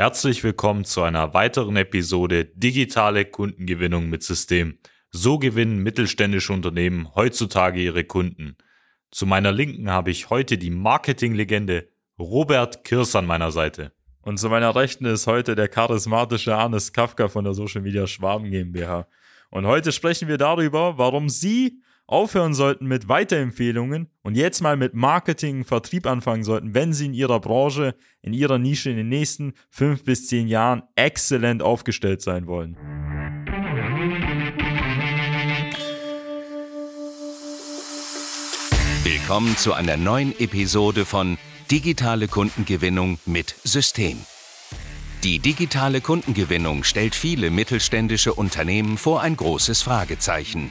Herzlich willkommen zu einer weiteren Episode Digitale Kundengewinnung mit System. So gewinnen mittelständische Unternehmen heutzutage ihre Kunden. Zu meiner Linken habe ich heute die Marketinglegende Robert Kirs an meiner Seite. Und zu meiner Rechten ist heute der charismatische Arnes Kafka von der Social Media Schwaben GmbH. Und heute sprechen wir darüber, warum Sie aufhören sollten mit Weiterempfehlungen und jetzt mal mit Marketing und Vertrieb anfangen sollten, wenn sie in ihrer Branche, in ihrer Nische in den nächsten fünf bis zehn Jahren exzellent aufgestellt sein wollen. Willkommen zu einer neuen Episode von Digitale Kundengewinnung mit System. Die digitale Kundengewinnung stellt viele mittelständische Unternehmen vor ein großes Fragezeichen.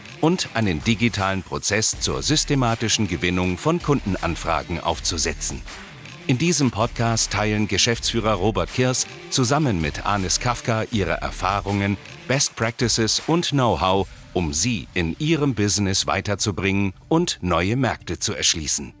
und einen digitalen Prozess zur systematischen Gewinnung von Kundenanfragen aufzusetzen. In diesem Podcast teilen Geschäftsführer Robert Kirs zusammen mit Anis Kafka ihre Erfahrungen, Best Practices und Know-how, um sie in ihrem Business weiterzubringen und neue Märkte zu erschließen.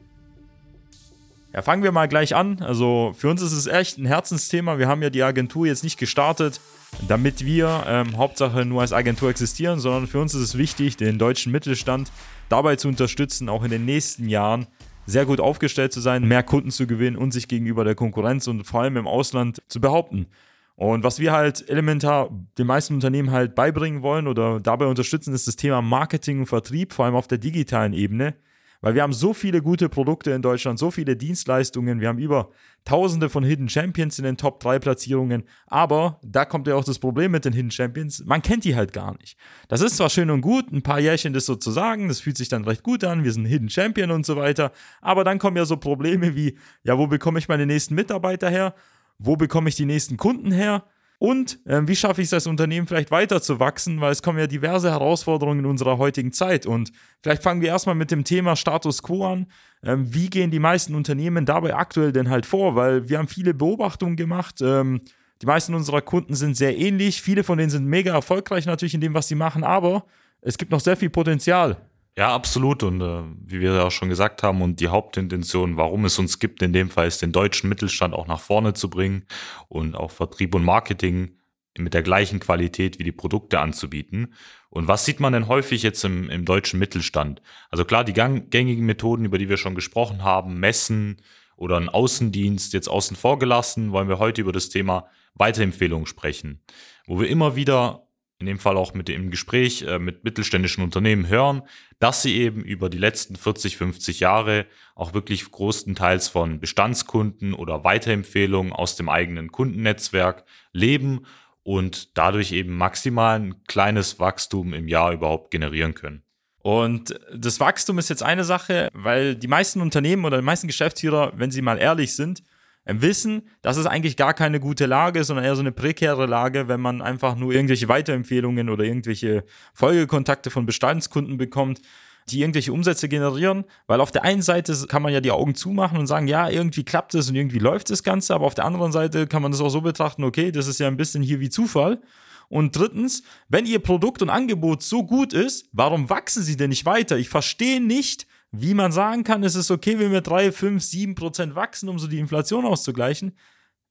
Ja, fangen wir mal gleich an. Also für uns ist es echt ein Herzensthema. Wir haben ja die Agentur jetzt nicht gestartet, damit wir ähm, Hauptsache nur als Agentur existieren, sondern für uns ist es wichtig, den deutschen Mittelstand dabei zu unterstützen, auch in den nächsten Jahren sehr gut aufgestellt zu sein, mehr Kunden zu gewinnen und sich gegenüber der Konkurrenz und vor allem im Ausland zu behaupten. Und was wir halt elementar den meisten Unternehmen halt beibringen wollen oder dabei unterstützen, ist das Thema Marketing und Vertrieb, vor allem auf der digitalen Ebene. Weil wir haben so viele gute Produkte in Deutschland, so viele Dienstleistungen, wir haben über tausende von Hidden Champions in den Top 3 Platzierungen, aber da kommt ja auch das Problem mit den Hidden Champions, man kennt die halt gar nicht. Das ist zwar schön und gut, ein paar Jährchen das so zu sagen, das fühlt sich dann recht gut an, wir sind Hidden Champion und so weiter, aber dann kommen ja so Probleme wie, ja, wo bekomme ich meine nächsten Mitarbeiter her? Wo bekomme ich die nächsten Kunden her? Und äh, wie schaffe ich es als Unternehmen vielleicht weiter zu wachsen, weil es kommen ja diverse Herausforderungen in unserer heutigen Zeit. Und vielleicht fangen wir erstmal mit dem Thema Status quo an. Ähm, wie gehen die meisten Unternehmen dabei aktuell denn halt vor? Weil wir haben viele Beobachtungen gemacht. Ähm, die meisten unserer Kunden sind sehr ähnlich. Viele von denen sind mega erfolgreich natürlich in dem, was sie machen, aber es gibt noch sehr viel Potenzial. Ja, absolut. Und äh, wie wir ja auch schon gesagt haben, und die Hauptintention, warum es uns gibt, in dem Fall ist den deutschen Mittelstand auch nach vorne zu bringen und auch Vertrieb und Marketing mit der gleichen Qualität wie die Produkte anzubieten. Und was sieht man denn häufig jetzt im, im deutschen Mittelstand? Also klar, die gängigen Methoden, über die wir schon gesprochen haben, Messen oder ein Außendienst jetzt außen vor gelassen, wollen wir heute über das Thema Weiterempfehlungen sprechen, wo wir immer wieder in dem Fall auch mit dem Gespräch äh, mit mittelständischen Unternehmen hören, dass sie eben über die letzten 40, 50 Jahre auch wirklich größtenteils von Bestandskunden oder Weiterempfehlungen aus dem eigenen Kundennetzwerk leben und dadurch eben maximal ein kleines Wachstum im Jahr überhaupt generieren können. Und das Wachstum ist jetzt eine Sache, weil die meisten Unternehmen oder die meisten Geschäftsführer, wenn sie mal ehrlich sind, Wissen, das ist eigentlich gar keine gute Lage, sondern eher so eine prekäre Lage, wenn man einfach nur irgendwelche Weiterempfehlungen oder irgendwelche Folgekontakte von Bestandskunden bekommt, die irgendwelche Umsätze generieren, weil auf der einen Seite kann man ja die Augen zumachen und sagen, ja, irgendwie klappt es und irgendwie läuft das Ganze, aber auf der anderen Seite kann man das auch so betrachten, okay, das ist ja ein bisschen hier wie Zufall. Und drittens, wenn Ihr Produkt und Angebot so gut ist, warum wachsen Sie denn nicht weiter? Ich verstehe nicht, wie man sagen kann, es ist okay, wenn wir 3, 5, 7 Prozent wachsen, um so die Inflation auszugleichen.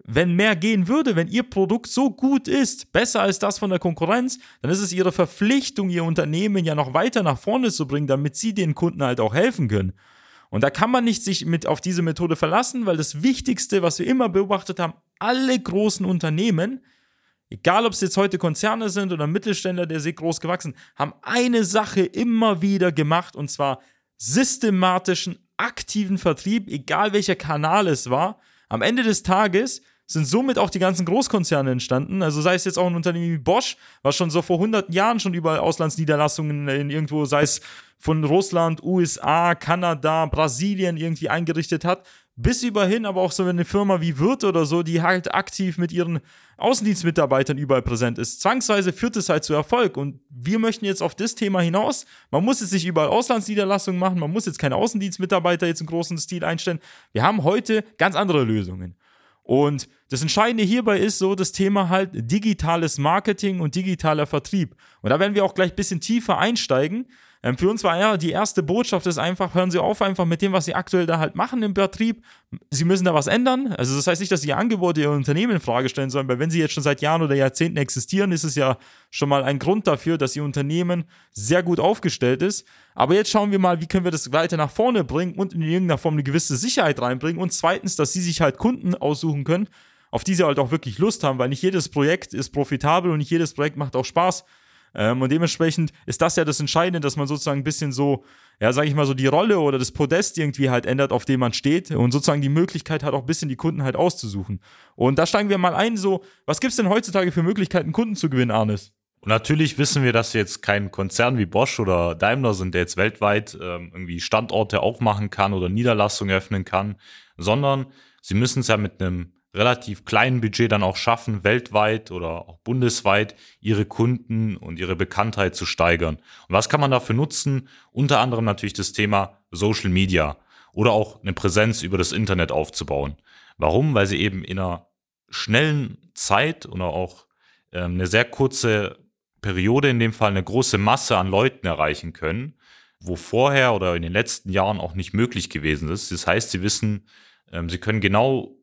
Wenn mehr gehen würde, wenn Ihr Produkt so gut ist, besser als das von der Konkurrenz, dann ist es Ihre Verpflichtung, Ihr Unternehmen ja noch weiter nach vorne zu bringen, damit Sie den Kunden halt auch helfen können. Und da kann man nicht sich mit auf diese Methode verlassen, weil das Wichtigste, was wir immer beobachtet haben, alle großen Unternehmen, egal ob es jetzt heute Konzerne sind oder Mittelständler, der sehr groß gewachsen, haben eine Sache immer wieder gemacht und zwar systematischen, aktiven Vertrieb, egal welcher Kanal es war. Am Ende des Tages sind somit auch die ganzen Großkonzerne entstanden. Also sei es jetzt auch ein Unternehmen wie Bosch, was schon so vor hunderten Jahren schon überall Auslandsniederlassungen in irgendwo, sei es von Russland, USA, Kanada, Brasilien irgendwie eingerichtet hat, bis überhin, aber auch so eine Firma wie Wirt oder so, die halt aktiv mit ihren Außendienstmitarbeitern überall präsent ist. Zwangsweise führt es halt zu Erfolg. Und wir möchten jetzt auf das Thema hinaus. Man muss jetzt nicht überall Auslandsniederlassungen machen, man muss jetzt keine Außendienstmitarbeiter jetzt im großen Stil einstellen. Wir haben heute ganz andere Lösungen. Und das Entscheidende hierbei ist so das Thema halt digitales Marketing und digitaler Vertrieb. Und da werden wir auch gleich ein bisschen tiefer einsteigen. Ähm, für uns war ja die erste Botschaft ist einfach, hören Sie auf einfach mit dem, was Sie aktuell da halt machen im Vertrieb. Sie müssen da was ändern. Also das heißt nicht, dass Sie Ihr Angebot, Ihr Unternehmen in Frage stellen sollen, weil wenn Sie jetzt schon seit Jahren oder Jahrzehnten existieren, ist es ja schon mal ein Grund dafür, dass Ihr Unternehmen sehr gut aufgestellt ist. Aber jetzt schauen wir mal, wie können wir das weiter nach vorne bringen und in irgendeiner Form eine gewisse Sicherheit reinbringen. Und zweitens, dass Sie sich halt Kunden aussuchen können, auf die Sie halt auch wirklich Lust haben, weil nicht jedes Projekt ist profitabel und nicht jedes Projekt macht auch Spaß. Ähm, und dementsprechend ist das ja das Entscheidende, dass man sozusagen ein bisschen so, ja, sag ich mal so, die Rolle oder das Podest irgendwie halt ändert, auf dem man steht und sozusagen die Möglichkeit hat, auch ein bisschen die Kunden halt auszusuchen. Und da steigen wir mal ein, so, was gibt's denn heutzutage für Möglichkeiten, Kunden zu gewinnen, Arnes? Und natürlich wissen wir, dass jetzt kein Konzern wie Bosch oder Daimler sind, der jetzt weltweit ähm, irgendwie Standorte aufmachen kann oder Niederlassungen öffnen kann, sondern sie müssen es ja mit einem relativ kleinen Budget dann auch schaffen, weltweit oder auch bundesweit ihre Kunden und ihre Bekanntheit zu steigern. Und was kann man dafür nutzen? Unter anderem natürlich das Thema Social Media oder auch eine Präsenz über das Internet aufzubauen. Warum? Weil sie eben in einer schnellen Zeit oder auch ähm, eine sehr kurze Periode, in dem Fall eine große Masse an Leuten erreichen können, wo vorher oder in den letzten Jahren auch nicht möglich gewesen ist. Das heißt, sie wissen, ähm, sie können genau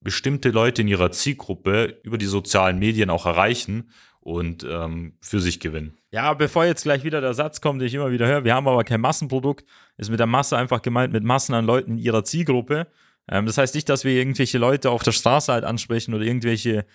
bestimmte Leute in ihrer Zielgruppe über die sozialen Medien auch erreichen und ähm, für sich gewinnen. Ja, bevor jetzt gleich wieder der Satz kommt, den ich immer wieder höre, wir haben aber kein Massenprodukt, ist mit der Masse einfach gemeint mit Massen an Leuten in ihrer Zielgruppe. Ähm, das heißt nicht, dass wir irgendwelche Leute auf der Straße halt ansprechen oder irgendwelche,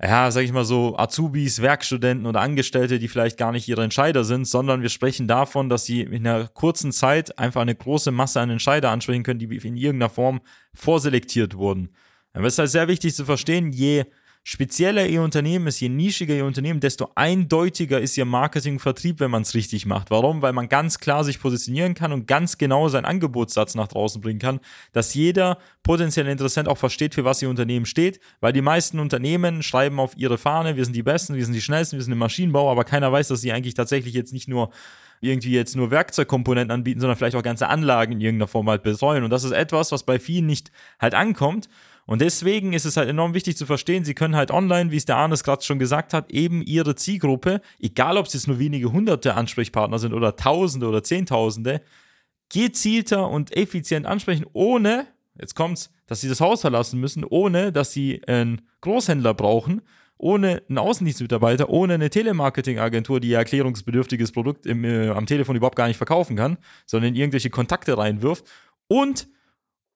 ja, sag ich mal so, Azubis, Werkstudenten oder Angestellte, die vielleicht gar nicht ihre Entscheider sind, sondern wir sprechen davon, dass sie in einer kurzen Zeit einfach eine große Masse an Entscheider ansprechen können, die in irgendeiner Form vorselektiert wurden. Aber es ist halt sehr wichtig zu verstehen, je spezieller Ihr Unternehmen ist, je nischiger Ihr Unternehmen, desto eindeutiger ist Ihr Marketing Vertrieb, wenn man es richtig macht. Warum? Weil man ganz klar sich positionieren kann und ganz genau seinen Angebotssatz nach draußen bringen kann, dass jeder potenzielle Interessent auch versteht, für was Ihr Unternehmen steht, weil die meisten Unternehmen schreiben auf ihre Fahne, wir sind die Besten, wir sind die Schnellsten, wir sind im Maschinenbau, aber keiner weiß, dass sie eigentlich tatsächlich jetzt nicht nur irgendwie jetzt nur Werkzeugkomponenten anbieten, sondern vielleicht auch ganze Anlagen in irgendeiner Form halt betreuen. Und das ist etwas, was bei vielen nicht halt ankommt. Und deswegen ist es halt enorm wichtig zu verstehen, sie können halt online, wie es der Arnes gerade schon gesagt hat, eben ihre Zielgruppe, egal ob es jetzt nur wenige hunderte Ansprechpartner sind oder Tausende oder Zehntausende, gezielter und effizient ansprechen, ohne, jetzt kommt's, dass sie das Haus verlassen müssen, ohne dass sie einen Großhändler brauchen, ohne einen Außendienstmitarbeiter, ohne eine Telemarketingagentur, die ihr erklärungsbedürftiges Produkt im, äh, am Telefon überhaupt gar nicht verkaufen kann, sondern irgendwelche Kontakte reinwirft. Und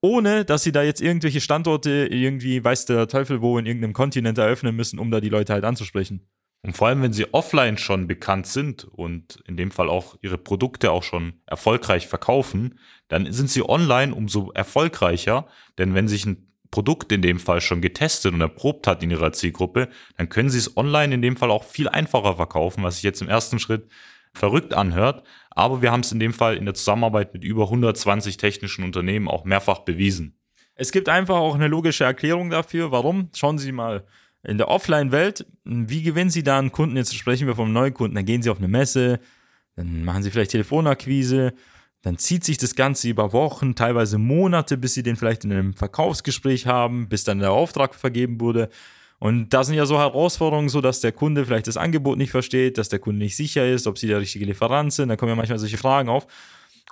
ohne dass sie da jetzt irgendwelche Standorte irgendwie, weiß der Teufel wo, in irgendeinem Kontinent eröffnen müssen, um da die Leute halt anzusprechen. Und vor allem, wenn sie offline schon bekannt sind und in dem Fall auch ihre Produkte auch schon erfolgreich verkaufen, dann sind sie online umso erfolgreicher, denn wenn sich ein Produkt in dem Fall schon getestet und erprobt hat in ihrer Zielgruppe, dann können sie es online in dem Fall auch viel einfacher verkaufen, was sich jetzt im ersten Schritt verrückt anhört. Aber wir haben es in dem Fall in der Zusammenarbeit mit über 120 technischen Unternehmen auch mehrfach bewiesen. Es gibt einfach auch eine logische Erklärung dafür. Warum? Schauen Sie mal in der Offline-Welt, wie gewinnen Sie da einen Kunden? Jetzt sprechen wir vom Neukunden. Dann gehen Sie auf eine Messe, dann machen Sie vielleicht Telefonakquise, dann zieht sich das Ganze über Wochen, teilweise Monate, bis Sie den vielleicht in einem Verkaufsgespräch haben, bis dann der Auftrag vergeben wurde. Und da sind ja so Herausforderungen, so dass der Kunde vielleicht das Angebot nicht versteht, dass der Kunde nicht sicher ist, ob sie der richtige Lieferant sind. Da kommen ja manchmal solche Fragen auf.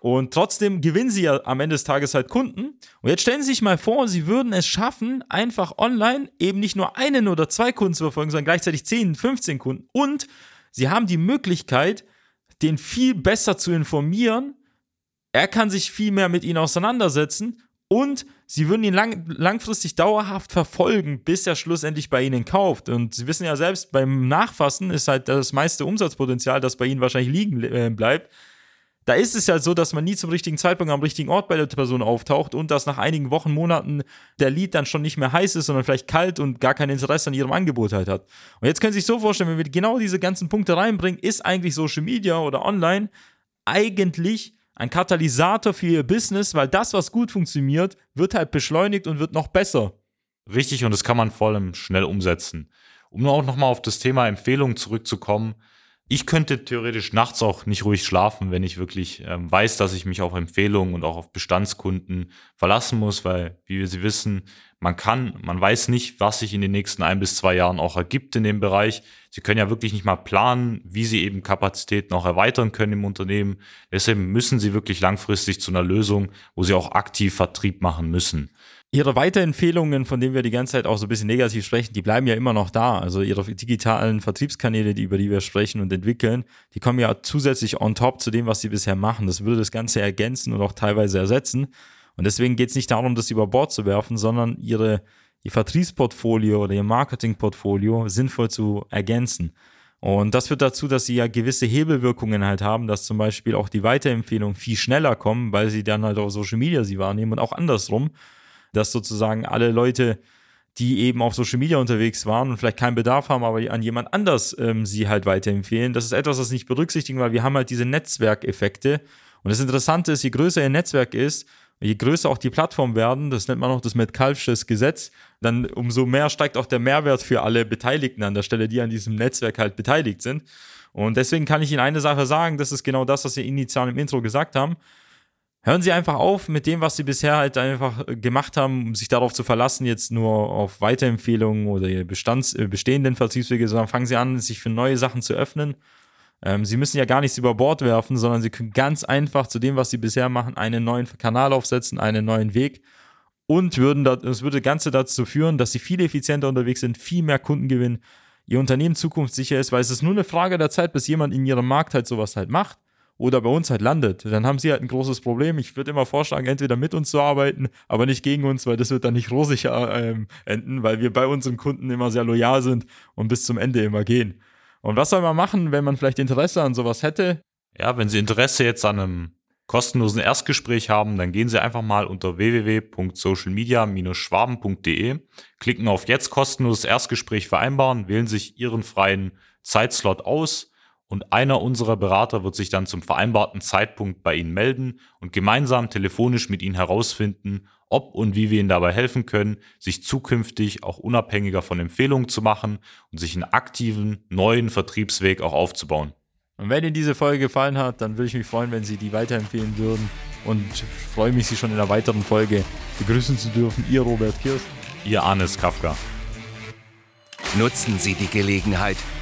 Und trotzdem gewinnen sie ja am Ende des Tages halt Kunden. Und jetzt stellen Sie sich mal vor, Sie würden es schaffen, einfach online eben nicht nur einen oder zwei Kunden zu verfolgen, sondern gleichzeitig 10, 15 Kunden. Und Sie haben die Möglichkeit, den viel besser zu informieren. Er kann sich viel mehr mit Ihnen auseinandersetzen und sie würden ihn lang, langfristig dauerhaft verfolgen, bis er schlussendlich bei ihnen kauft. Und sie wissen ja selbst, beim Nachfassen ist halt das meiste Umsatzpotenzial, das bei ihnen wahrscheinlich liegen äh, bleibt. Da ist es ja so, dass man nie zum richtigen Zeitpunkt am richtigen Ort bei der Person auftaucht und dass nach einigen Wochen, Monaten der Lied dann schon nicht mehr heiß ist, sondern vielleicht kalt und gar kein Interesse an ihrem Angebot halt hat. Und jetzt können Sie sich so vorstellen, wenn wir genau diese ganzen Punkte reinbringen, ist eigentlich Social Media oder online eigentlich ein Katalysator für ihr Business, weil das, was gut funktioniert, wird halt beschleunigt und wird noch besser. Richtig, und das kann man vor allem schnell umsetzen. Um auch nochmal auf das Thema Empfehlungen zurückzukommen, ich könnte theoretisch nachts auch nicht ruhig schlafen, wenn ich wirklich ähm, weiß, dass ich mich auf Empfehlungen und auch auf Bestandskunden verlassen muss, weil, wie wir sie wissen, man kann, man weiß nicht, was sich in den nächsten ein bis zwei Jahren auch ergibt in dem Bereich. Sie können ja wirklich nicht mal planen, wie sie eben Kapazitäten auch erweitern können im Unternehmen. Deshalb müssen sie wirklich langfristig zu einer Lösung, wo sie auch aktiv Vertrieb machen müssen. Ihre Weiterempfehlungen, von denen wir die ganze Zeit auch so ein bisschen negativ sprechen, die bleiben ja immer noch da. Also ihre digitalen Vertriebskanäle, die, über die wir sprechen und entwickeln, die kommen ja zusätzlich on top zu dem, was sie bisher machen. Das würde das Ganze ergänzen und auch teilweise ersetzen. Und deswegen geht es nicht darum, das über Bord zu werfen, sondern ihre, ihr Vertriebsportfolio oder ihr Marketingportfolio sinnvoll zu ergänzen. Und das führt dazu, dass sie ja gewisse Hebelwirkungen halt haben, dass zum Beispiel auch die Weiterempfehlungen viel schneller kommen, weil sie dann halt auf Social Media sie wahrnehmen und auch andersrum dass sozusagen alle Leute, die eben auf Social Media unterwegs waren und vielleicht keinen Bedarf haben, aber an jemand anders ähm, sie halt weiterempfehlen. Das ist etwas, was nicht berücksichtigen, weil wir haben halt diese Netzwerkeffekte. Und das Interessante ist, je größer ihr Netzwerk ist, je größer auch die Plattform werden, das nennt man auch das Metcalfsches Gesetz, dann umso mehr steigt auch der Mehrwert für alle Beteiligten an der Stelle, die an diesem Netzwerk halt beteiligt sind. Und deswegen kann ich Ihnen eine Sache sagen, das ist genau das, was wir initial im Intro gesagt haben. Hören Sie einfach auf mit dem, was Sie bisher halt einfach gemacht haben, um sich darauf zu verlassen, jetzt nur auf Weiterempfehlungen oder Bestands, äh, bestehenden Vertriebswege, sondern fangen Sie an, sich für neue Sachen zu öffnen. Ähm, Sie müssen ja gar nichts über Bord werfen, sondern Sie können ganz einfach zu dem, was Sie bisher machen, einen neuen Kanal aufsetzen, einen neuen Weg und würden das, das würde Ganze dazu führen, dass Sie viel effizienter unterwegs sind, viel mehr Kunden gewinnen, Ihr Unternehmen zukunftssicher ist, weil es ist nur eine Frage der Zeit, bis jemand in Ihrem Markt halt sowas halt macht oder bei uns halt landet, dann haben sie halt ein großes Problem. Ich würde immer vorschlagen, entweder mit uns zu arbeiten, aber nicht gegen uns, weil das wird dann nicht rosig äh, ähm, enden, weil wir bei unseren Kunden immer sehr loyal sind und bis zum Ende immer gehen. Und was soll man machen, wenn man vielleicht Interesse an sowas hätte? Ja, wenn Sie Interesse jetzt an einem kostenlosen Erstgespräch haben, dann gehen Sie einfach mal unter www.socialmedia-schwaben.de, klicken auf jetzt kostenloses Erstgespräch vereinbaren, wählen sich Ihren freien Zeitslot aus und einer unserer Berater wird sich dann zum vereinbarten Zeitpunkt bei Ihnen melden und gemeinsam telefonisch mit Ihnen herausfinden, ob und wie wir Ihnen dabei helfen können, sich zukünftig auch unabhängiger von Empfehlungen zu machen und sich einen aktiven, neuen Vertriebsweg auch aufzubauen. Und wenn Ihnen diese Folge gefallen hat, dann würde ich mich freuen, wenn Sie die weiterempfehlen würden und freue mich, Sie schon in einer weiteren Folge begrüßen zu dürfen. Ihr Robert Kirsch. Ihr Arnes Kafka. Nutzen Sie die Gelegenheit